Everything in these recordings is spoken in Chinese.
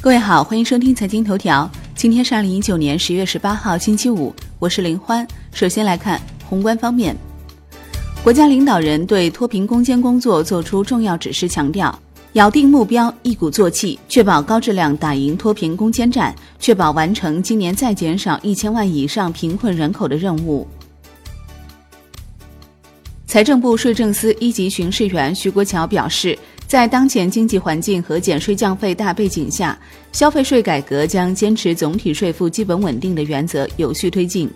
各位好，欢迎收听财经头条。今天是二零一九年十月十八号，星期五，我是林欢。首先来看宏观方面，国家领导人对脱贫攻坚工作作出重要指示，强调咬定目标，一鼓作气，确保高质量打赢脱贫攻坚战，确保完成今年再减少一千万以上贫困人口的任务。财政部税政司一级巡视员徐国桥表示，在当前经济环境和减税降费大背景下，消费税改革将坚持总体税负基本稳定的原则，有序推进。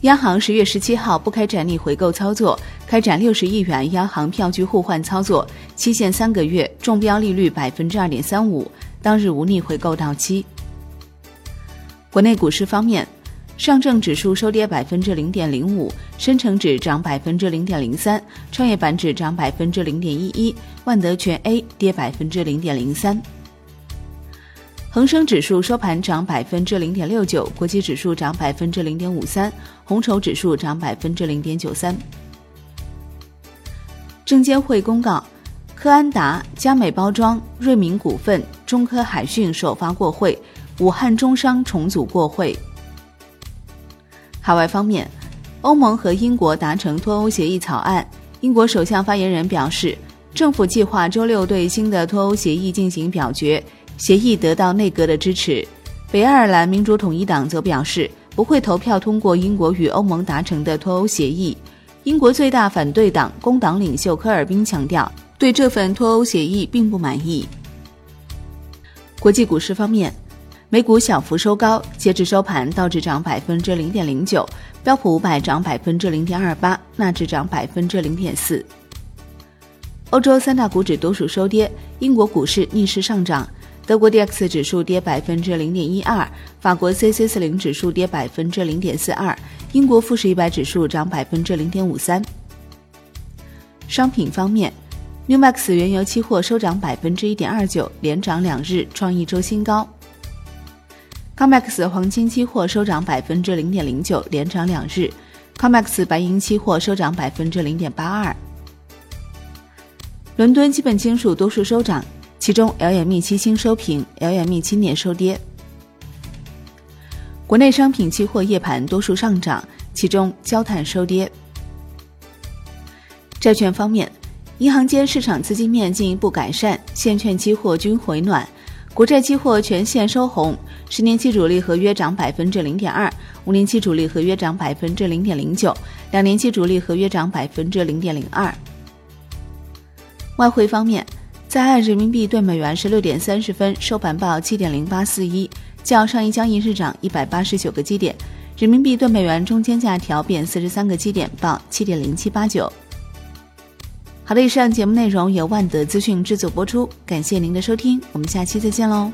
央行十月十七号不开展逆回购操作，开展六十亿元央行票据互换操作，期限三个月，中标利率百分之二点三五，当日无逆回购到期。国内股市方面。上证指数收跌百分之零点零五，深成指涨百分之零点零三，创业板指涨百分之零点一一，万德全 A 跌百分之零点零三。恒生指数收盘涨百分之零点六九，国际指数涨百分之零点五三，红筹指数涨百分之零点九三。证监会公告，科安达、佳美包装、瑞明股份、中科海讯首发过会，武汉中商重组过会。海外方面，欧盟和英国达成脱欧协议草案。英国首相发言人表示，政府计划周六对新的脱欧协议进行表决，协议得到内阁的支持。北爱尔兰民主统一党则表示不会投票通过英国与欧盟达成的脱欧协议。英国最大反对党工党领袖科尔宾强调，对这份脱欧协议并不满意。国际股市方面。美股小幅收高，截至收盘，道指涨百分之零点零九，标普五百涨百分之零点二八，纳指涨百分之零点四。欧洲三大股指多数收跌，英国股市逆势上涨，德国 D X 指数跌百分之零点一二，法国 C C 四零指数跌百分之零点四二，英国富时一百指数涨百分之零点五三。商品方面，New Max 原油期货收涨百分之一点二九，连涨两日，创一周新高。COMEX 黄金期货收涨百分之零点零九，连涨两日。COMEX 白银期货收涨百分之零点八二。伦敦基本金属多数收涨，其中 LME 期锌收平，LME 期镍收跌。国内商品期货夜盘多数上涨，其中焦炭收跌。债券方面，银行间市场资金面进一步改善，现券期货均回暖。国债期货全线收红，十年期主力合约涨百分之零点二，五年期主力合约涨百分之零点零九，两年期主力合约涨百分之零点零二。外汇方面，在岸人民币兑美元十六点三十分收盘报七点零八四一，较上一交易日涨一百八十九个基点，人民币兑美元中间价调贬四十三个基点，报七点零七八九。好的，以上节目内容由万德资讯制作播出，感谢您的收听，我们下期再见喽。